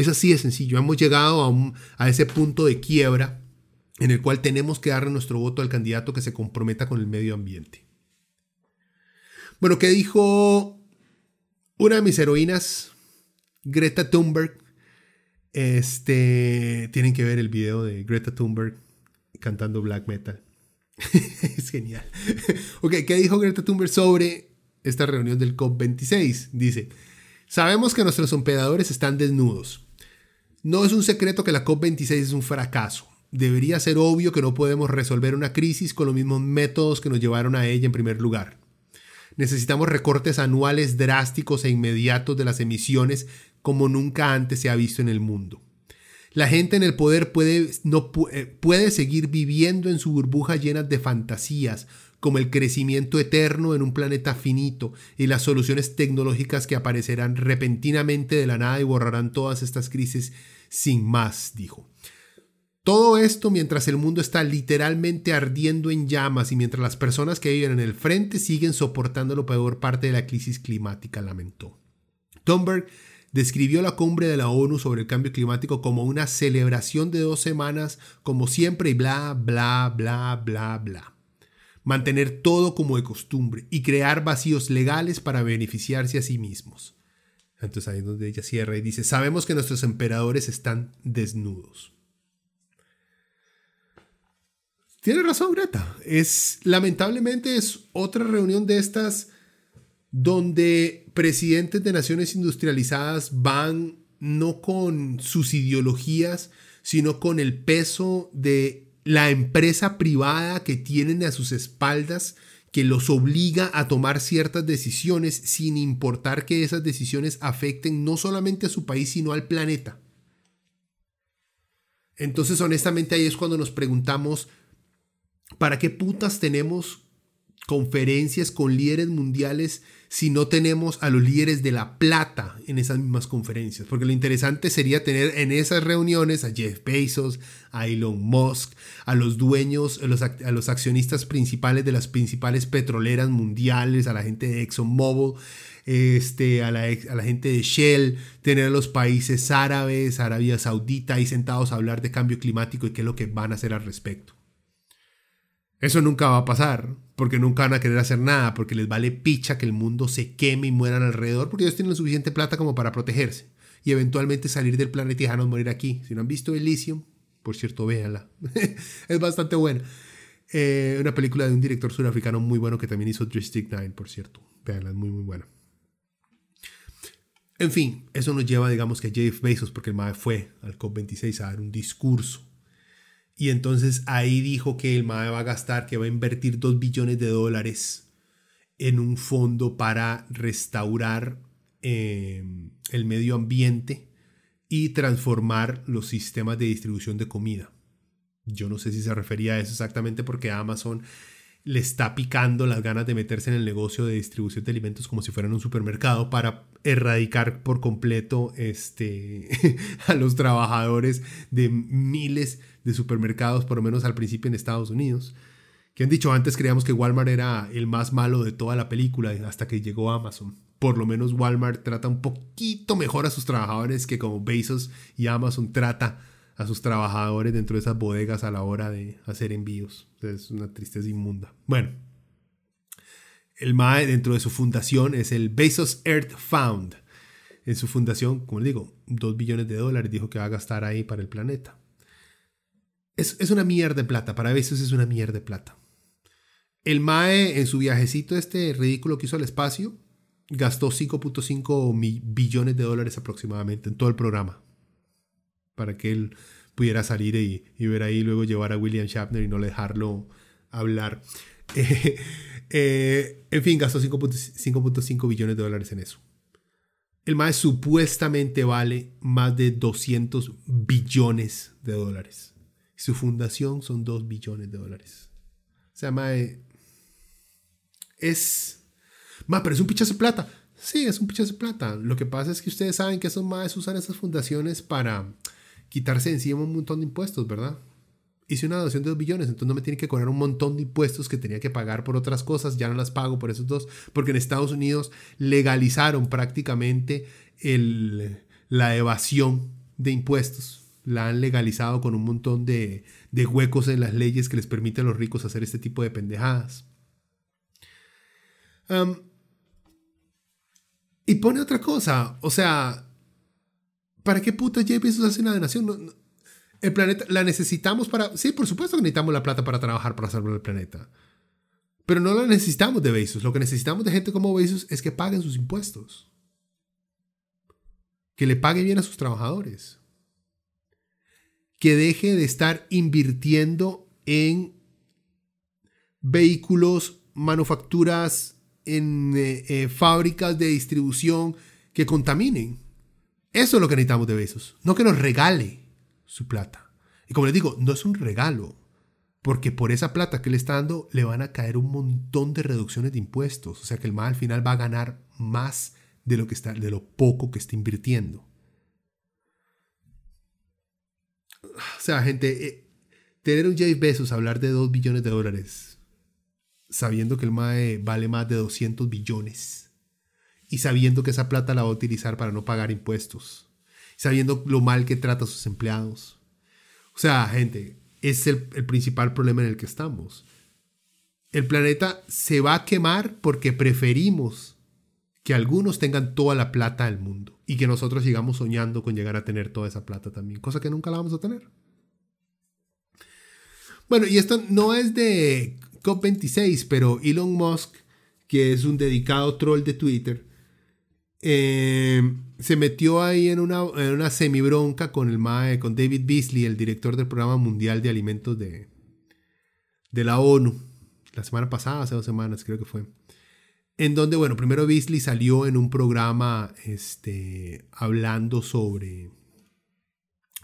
Es así de sencillo. Hemos llegado a, a ese punto de quiebra en el cual tenemos que darle nuestro voto al candidato que se comprometa con el medio ambiente. Bueno, ¿qué dijo una de mis heroínas, Greta Thunberg? Este, tienen que ver el video de Greta Thunberg cantando black metal. [LAUGHS] es genial. ok, ¿qué dijo Greta Thunberg sobre esta reunión del COP26? Dice, sabemos que nuestros hospedadores están desnudos. No es un secreto que la COP26 es un fracaso. Debería ser obvio que no podemos resolver una crisis con los mismos métodos que nos llevaron a ella en primer lugar. Necesitamos recortes anuales drásticos e inmediatos de las emisiones como nunca antes se ha visto en el mundo. La gente en el poder puede, no, eh, puede seguir viviendo en su burbuja llena de fantasías, como el crecimiento eterno en un planeta finito y las soluciones tecnológicas que aparecerán repentinamente de la nada y borrarán todas estas crisis sin más, dijo. Todo esto mientras el mundo está literalmente ardiendo en llamas y mientras las personas que viven en el frente siguen soportando lo peor parte de la crisis climática, lamentó. Thunberg describió la cumbre de la ONU sobre el cambio climático como una celebración de dos semanas, como siempre y bla, bla, bla, bla, bla mantener todo como de costumbre y crear vacíos legales para beneficiarse a sí mismos. Entonces ahí es donde ella cierra y dice, sabemos que nuestros emperadores están desnudos. Tiene razón Greta. Es lamentablemente es otra reunión de estas donde presidentes de naciones industrializadas van no con sus ideologías, sino con el peso de la empresa privada que tienen a sus espaldas que los obliga a tomar ciertas decisiones sin importar que esas decisiones afecten no solamente a su país, sino al planeta. Entonces, honestamente, ahí es cuando nos preguntamos, ¿para qué putas tenemos conferencias con líderes mundiales si no tenemos a los líderes de la plata en esas mismas conferencias. Porque lo interesante sería tener en esas reuniones a Jeff Bezos, a Elon Musk, a los dueños, a los, accionistas principales de las principales petroleras mundiales, a la gente de ExxonMobil, este, a, la, a la gente de Shell, tener a los países árabes, Arabia Saudita ahí sentados a hablar de cambio climático y qué es lo que van a hacer al respecto. Eso nunca va a pasar, porque nunca van a querer hacer nada, porque les vale picha que el mundo se queme y mueran alrededor, porque ellos tienen suficiente plata como para protegerse y eventualmente salir del planeta y dejarnos morir aquí. Si no han visto Elysium, por cierto, véanla. [LAUGHS] es bastante buena. Eh, una película de un director surafricano muy bueno que también hizo District 9, por cierto. Véanla, es muy, muy buena. En fin, eso nos lleva, digamos, que a Jeff Bezos, porque el MAE fue al COP26 a dar un discurso. Y entonces ahí dijo que el MAE va a gastar, que va a invertir 2 billones de dólares en un fondo para restaurar eh, el medio ambiente y transformar los sistemas de distribución de comida. Yo no sé si se refería a eso exactamente porque Amazon le está picando las ganas de meterse en el negocio de distribución de alimentos como si fueran un supermercado para erradicar por completo este, [LAUGHS] a los trabajadores de miles de supermercados, por lo menos al principio en Estados Unidos. Que han dicho antes creíamos que Walmart era el más malo de toda la película hasta que llegó Amazon por lo menos Walmart trata un poquito mejor a sus trabajadores que como Bezos y Amazon trata a sus trabajadores dentro de esas bodegas a la hora de hacer envíos. Es una tristeza inmunda. Bueno, el MAE dentro de su fundación es el Bezos Earth Fund. En su fundación, como les digo, 2 billones de dólares dijo que va a gastar ahí para el planeta. Es, es una mierda de plata, para Bezos es una mierda de plata. El MAE en su viajecito este ridículo que hizo al espacio, gastó 5.5 billones de dólares aproximadamente en todo el programa para que él pudiera salir y, ver ahí luego llevar a William Shatner y no dejarlo hablar. [LAUGHS] Eh, en fin, gastó 5.5 billones de dólares en eso. El MAE supuestamente vale más de 200 billones de dólares. Su fundación son 2 billones de dólares. O sea, MAE es Ma, pero es un pichazo de plata. Sí, es un pichazo de plata. Lo que pasa es que ustedes saben que esos más usan esas fundaciones para quitarse encima un montón de impuestos, ¿verdad? Hice una donación de 2 billones, entonces no me tienen que cobrar un montón de impuestos que tenía que pagar por otras cosas, ya no las pago por esos dos, porque en Estados Unidos legalizaron prácticamente el, la evasión de impuestos. La han legalizado con un montón de, de huecos en las leyes que les permiten a los ricos hacer este tipo de pendejadas. Y pone otra cosa, o sea, ¿para qué puta Jeff Bezos hace una donación? el planeta la necesitamos para... Sí, por supuesto que necesitamos la plata para trabajar para salvar el planeta. Pero no la necesitamos de Bezos. Lo que necesitamos de gente como Bezos es que paguen sus impuestos. Que le paguen bien a sus trabajadores. Que deje de estar invirtiendo en vehículos, manufacturas en eh, eh, fábricas de distribución que contaminen. Eso es lo que necesitamos de Besos. No que nos regale su plata. Y como les digo, no es un regalo. Porque por esa plata que le está dando le van a caer un montón de reducciones de impuestos. O sea que el MAE al final va a ganar más de lo, que está, de lo poco que está invirtiendo. O sea, gente, eh, tener un Jeff Bezos hablar de 2 billones de dólares sabiendo que el MAE vale más de 200 billones y sabiendo que esa plata la va a utilizar para no pagar impuestos, sabiendo lo mal que trata a sus empleados. O sea, gente, es el, principal problema en el que estamos. El planeta se va a quemar porque preferimos que algunos tengan toda la plata del mundo y que nosotros sigamos soñando con llegar a tener toda esa plata también, cosa que nunca la vamos a tener. Bueno, y esto no es de COP26, pero Elon Musk, que es un dedicado troll de Twitter, eh, se metió ahí en una, en una semibronca con el con David Beasley, el director del Programa Mundial de Alimentos de, de la ONU, la semana pasada, hace dos semanas creo que fue. En donde, bueno, primero Beasley salió en un programa este, hablando sobre,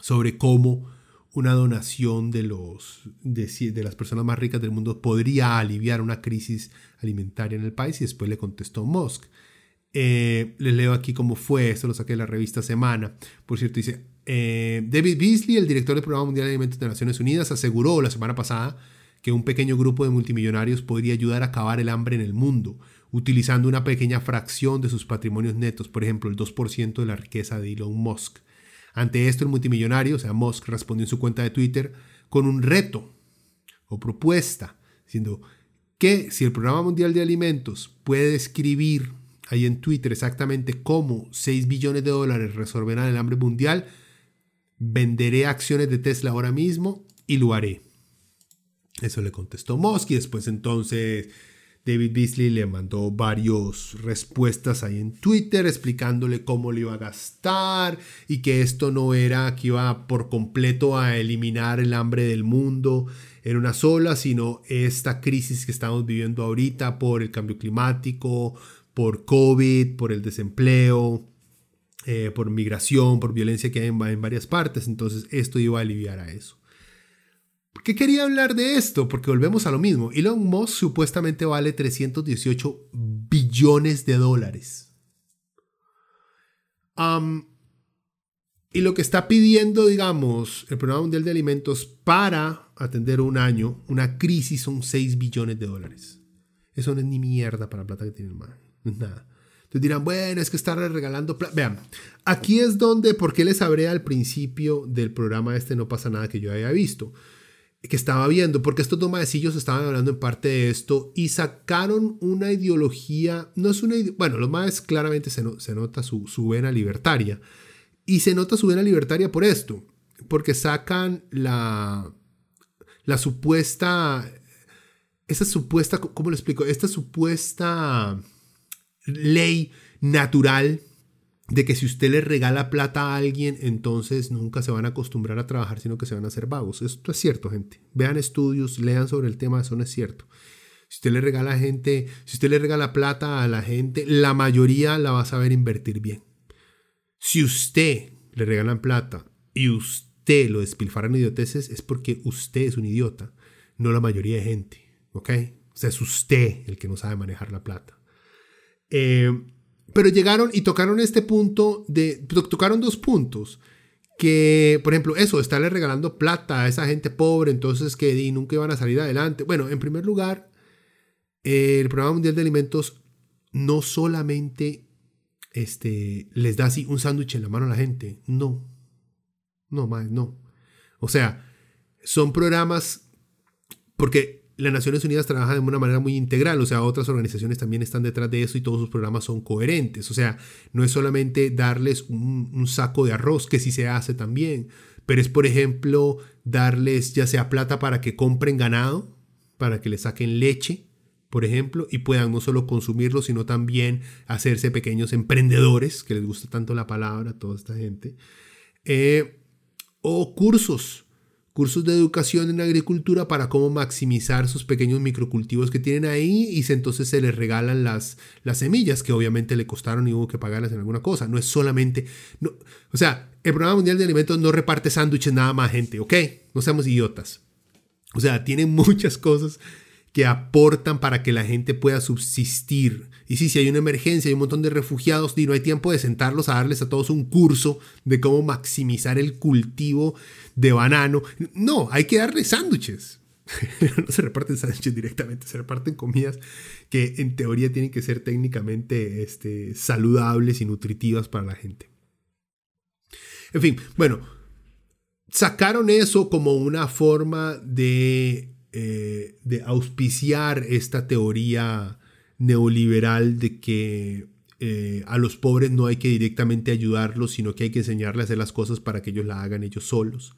sobre cómo una donación de, los, de, las personas más ricas del mundo podría aliviar una crisis alimentaria en el país y después le contestó Musk. Eh, les leo aquí cómo fue, esto lo saqué de la revista Semana. Por cierto, dice, eh, David Beasley, el director del Programa Mundial de Alimentos de Naciones Unidas, aseguró la semana pasada que un pequeño grupo de multimillonarios podría ayudar a acabar el hambre en el mundo, utilizando una pequeña fracción de sus patrimonios netos, por ejemplo, el 2% de la riqueza de Elon Musk. Ante esto, el multimillonario, o sea, Musk, respondió en su cuenta de Twitter con un reto o propuesta, diciendo que si el Programa Mundial de Alimentos puede describir ahí en Twitter exactamente cómo 6 billones de dólares resolverán el hambre mundial, venderé acciones de Tesla ahora mismo y lo haré. Eso le contestó Musk y después entonces David Beasley le mandó varias respuestas ahí en Twitter explicándole cómo lo iba a gastar y que esto no era que iba por completo a eliminar el hambre del mundo en una sola, sino esta crisis que estamos viviendo ahorita por el cambio climático, por COVID, por el desempleo, eh, por migración, por violencia que hay en varias partes. Entonces esto iba a aliviar a eso. ¿Por qué quería hablar de esto? Porque volvemos a lo mismo. Elon Musk supuestamente vale 318 billones de dólares. y lo que está pidiendo, digamos, el Programa Mundial de Alimentos para atender un año, una crisis, son 6 billones de dólares. Eso no es ni mierda para la plata que tiene el man. No nada. Entonces dirán, bueno, es que estar regalando. Vean, aquí es donde, ¿por qué les hablé al principio del programa este No pasa nada que yo haya visto? que estaba viendo, porque estos dos maecillos estaban hablando en parte de esto y sacaron una ideología, no es una, bueno, lo más claramente se, se nota su, su, vena libertaria y se nota su vena libertaria por esto, porque sacan la, la supuesta, esa supuesta, ¿cómo lo explico? Esta supuesta ley natural de que si usted le regala plata a alguien, entonces nunca se van a acostumbrar a trabajar, sino que se van a hacer vagos. Esto es cierto, gente. Vean estudios, lean sobre el tema, eso no es cierto. Si usted le regala gente, si usted le regala plata a la gente, la mayoría la va a saber invertir bien. Si usted le regalan plata y usted lo despilfarra en idioteces, es porque usted es un idiota, no la mayoría de gente. ¿Ok? O sea, es usted el que no sabe manejar la plata. Eh, pero llegaron y tocaron este punto de, tocaron dos puntos. Que, por ejemplo, eso, estarle regalando plata a esa gente pobre, entonces que nunca iban a salir adelante. Bueno, en primer lugar, el Programa Mundial de Alimentos no solamente este, les da así un sándwich en la mano a la gente. No. No, más, no. O sea, son programas porque las Naciones Unidas trabaja de una manera muy integral, o sea, otras organizaciones también están detrás de eso y todos sus programas son coherentes, o sea, no es solamente darles un, saco de arroz, que sí se hace también, pero es, por ejemplo, darles ya sea plata para que compren ganado, para que le saquen leche, por ejemplo, y puedan no solo consumirlo, sino también hacerse pequeños emprendedores, que les gusta tanto la palabra a toda esta gente, eh, o cursos cursos de educación en agricultura para cómo maximizar sus pequeños microcultivos que tienen ahí y entonces se les regalan las, las semillas que obviamente le costaron y hubo que pagarlas en alguna cosa. No es solamente... No, o sea, el Programa Mundial de Alimentos no reparte sándwiches nada más gente, ¿ok? No seamos idiotas. O sea, tiene [LAUGHS] muchas cosas que aportan para que la gente pueda subsistir. Y sí, si hay una emergencia, hay un montón de refugiados y no hay tiempo de sentarlos a darles a todos un curso de cómo maximizar el cultivo de banano. No, hay que darle sándwiches. [LAUGHS] no se reparten sándwiches directamente, se reparten comidas que en teoría tienen que ser técnicamente este, saludables y nutritivas para la gente. En fin, bueno, sacaron eso como una forma de, eh, de auspiciar esta teoría neoliberal de que eh, a los pobres no hay que directamente ayudarlos, sino que hay que enseñarles a hacer las cosas para que ellos la hagan ellos solos.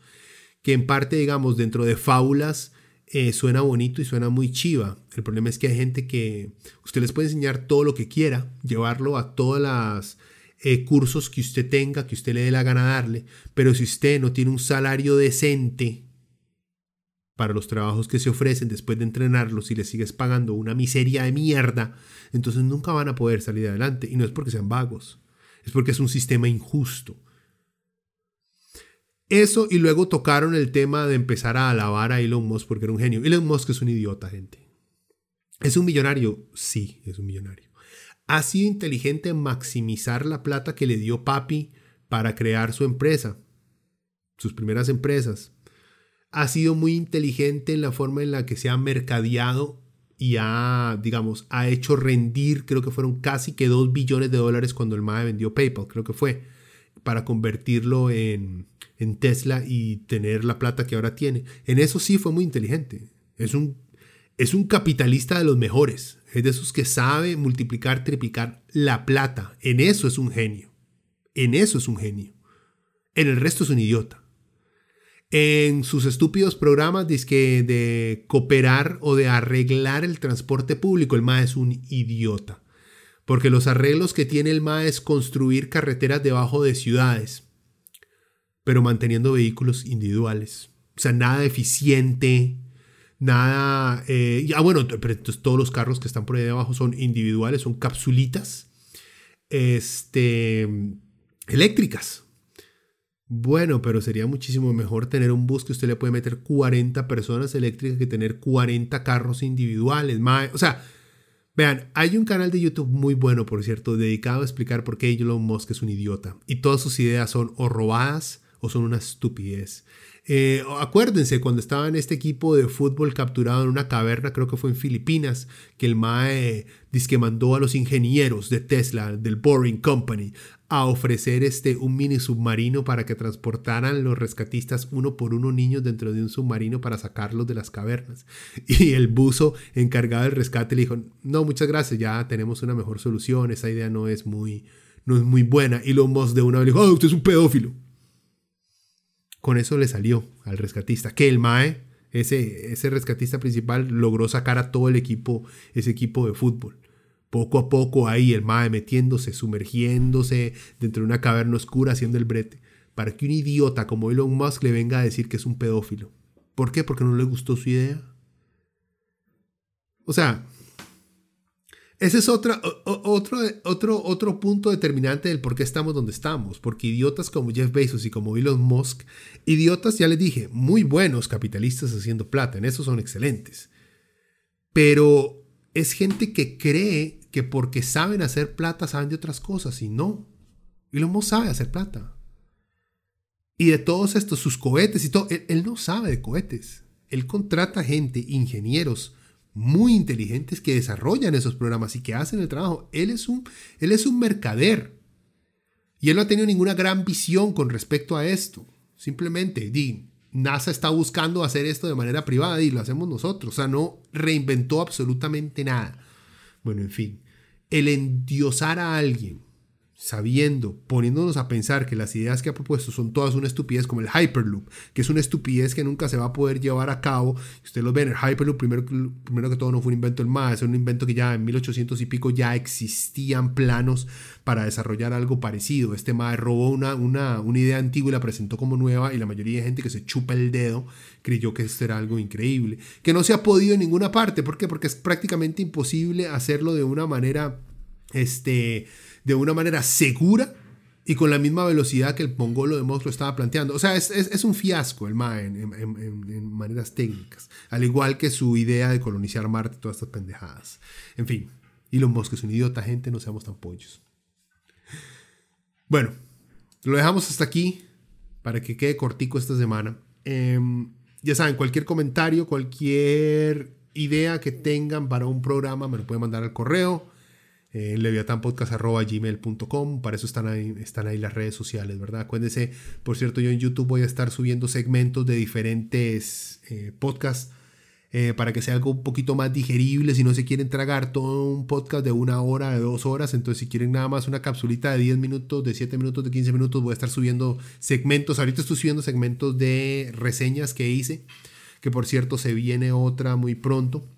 Que en parte, digamos, dentro de fábulas eh, suena bonito y suena muy chiva. El problema es que hay gente que usted les puede enseñar todo lo que quiera, llevarlo a todos los eh, cursos que usted tenga, que usted le dé la gana darle, pero si usted no tiene un salario decente para los trabajos que se ofrecen después de entrenarlos y les sigues pagando una miseria de mierda, entonces nunca van a poder salir adelante. Y no es porque sean vagos, es porque es un sistema injusto. Eso y luego tocaron el tema de empezar a alabar a Elon Musk porque era un genio. Elon Musk es un idiota, gente. ¿Es un millonario? Sí, es un millonario. ¿Ha sido inteligente en maximizar la plata que le dio papi para crear su empresa? Sus primeras empresas ha sido muy inteligente en la forma en la que se ha mercadeado y ha, digamos, ha hecho rendir, creo que fueron casi que 2 billones de dólares cuando el MAE vendió PayPal, creo que fue, para convertirlo en, en Tesla y tener la plata que ahora tiene. En eso sí fue muy inteligente. Es un, es un capitalista de los mejores. Es de esos que sabe multiplicar, triplicar la plata. En eso es un genio. En eso es un genio. En el resto es un idiota en sus estúpidos programas que de cooperar o de arreglar el transporte público. El MA es un idiota. Porque los arreglos que tiene el MA es construir carreteras debajo de ciudades, pero manteniendo vehículos individuales. O sea, nada eficiente, nada... Eh, ah, bueno, pero todos los carros que están por ahí debajo son individuales, son capsulitas este, eléctricas. Bueno, pero sería muchísimo mejor tener un bus que usted le puede meter 40 personas eléctricas que tener 40 carros individuales. O sea, vean, hay un canal de YouTube muy bueno, por cierto, dedicado a explicar por qué Elon Musk es un idiota. Y todas sus ideas son o robadas o son una estupidez. Eh, acuérdense cuando estaba en este equipo de fútbol capturado en una caverna, creo que fue en Filipinas, que el MAE que mandó a los ingenieros de Tesla, del Boring Company, a ofrecer este, un mini submarino para que transportaran los rescatistas uno por uno niños dentro de un submarino para sacarlos de las cavernas. [LAUGHS] Y el buzo encargado del rescate le dijo, no, muchas gracias, ya tenemos una mejor solución, esa idea no es muy, no es muy buena. Y Musk de una vez le dijo, oh, usted es un pedófilo. Con eso le salió al rescatista, que el MAE, ese, ese rescatista principal, logró sacar a todo el equipo, ese equipo de fútbol poco a poco ahí el mae metiéndose, sumergiéndose dentro de una caverna oscura haciendo el brete, para que un idiota como Elon Musk le venga a decir que es un pedófilo. ¿Por qué? Porque no le gustó su idea. O sea, ese es otra, otro, otro, otro punto determinante del por qué estamos donde estamos. Porque idiotas como Jeff Bezos y como Elon Musk, idiotas, ya les dije, muy buenos capitalistas haciendo plata, en eso son excelentes. Pero es gente que cree que porque saben hacer plata saben de otras cosas y no. Elon Musk sabe hacer plata. Y de todos estos, sus cohetes y todo, él, no sabe de cohetes. Él contrata gente, ingenieros muy inteligentes que desarrollan esos programas y que hacen el trabajo. Él es un, él es un mercader. Y él no ha tenido ninguna gran visión con respecto a esto. Simplemente, di, NASA está buscando hacer esto de manera privada y lo hacemos nosotros. O sea, no reinventó absolutamente nada. Bueno, en fin, el endiosar a alguien sabiendo, poniéndonos a pensar que las ideas que ha propuesto son todas una estupidez, como el Hyperloop, que es una estupidez que nunca se va a poder llevar a cabo. Usted lo ve en el Hyperloop, primero, primero que todo no fue un invento del MAS, es un invento que ya en 1800 y pico ya existían planos para desarrollar algo parecido. Este MAS robó una, una, una idea antigua y la presentó como nueva y la mayoría de gente que se chupa el dedo creyó que esto era algo increíble, que no se ha podido en ninguna parte. ¿Por qué? Porque es prácticamente imposible hacerlo de una manera, este de una manera segura y con la misma velocidad que el mongolo de Musk lo estaba planteando. O sea, es, un fiasco el MAE en, maneras técnicas, al igual que su idea de colonizar Marte todas estas pendejadas. En fin, Elon Musk es un idiota, gente, no seamos tan pollos. Bueno, lo dejamos hasta aquí para que quede cortico esta semana. Em, ya saben, cualquier comentario, cualquier idea que tengan para un programa me lo pueden mandar al correo eh, leviatanpodcast.gmail.com. Para eso están ahí, están ahí las redes sociales, ¿verdad? Acuérdense, por cierto, yo en YouTube voy a estar subiendo segmentos de diferentes eh, podcasts eh, para que sea algo un poquito más digerible. Si no se quieren tragar todo un podcast de una hora, de dos horas, entonces si quieren nada más una capsulita de 10 minutos, de 7 minutos, de 15 minutos, voy a estar subiendo segmentos. Ahorita estoy subiendo segmentos de reseñas que hice, que por cierto se viene otra muy pronto.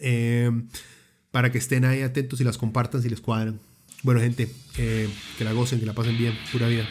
Eh, para que estén ahí atentos y las compartan si les cuadran. Bueno, gente, que la gocen, que la pasen bien. Pura vida.